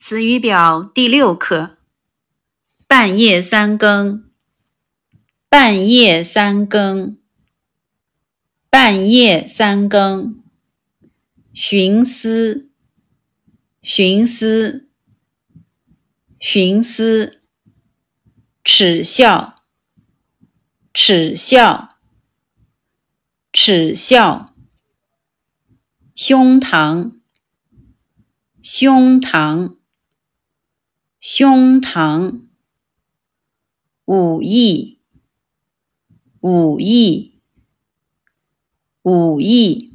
词语表第六课：半夜三更，半夜三更，半夜三更，寻思，寻思，寻思，耻笑，耻笑，耻笑，胸膛，胸膛。胸膛，武艺，武艺，武艺。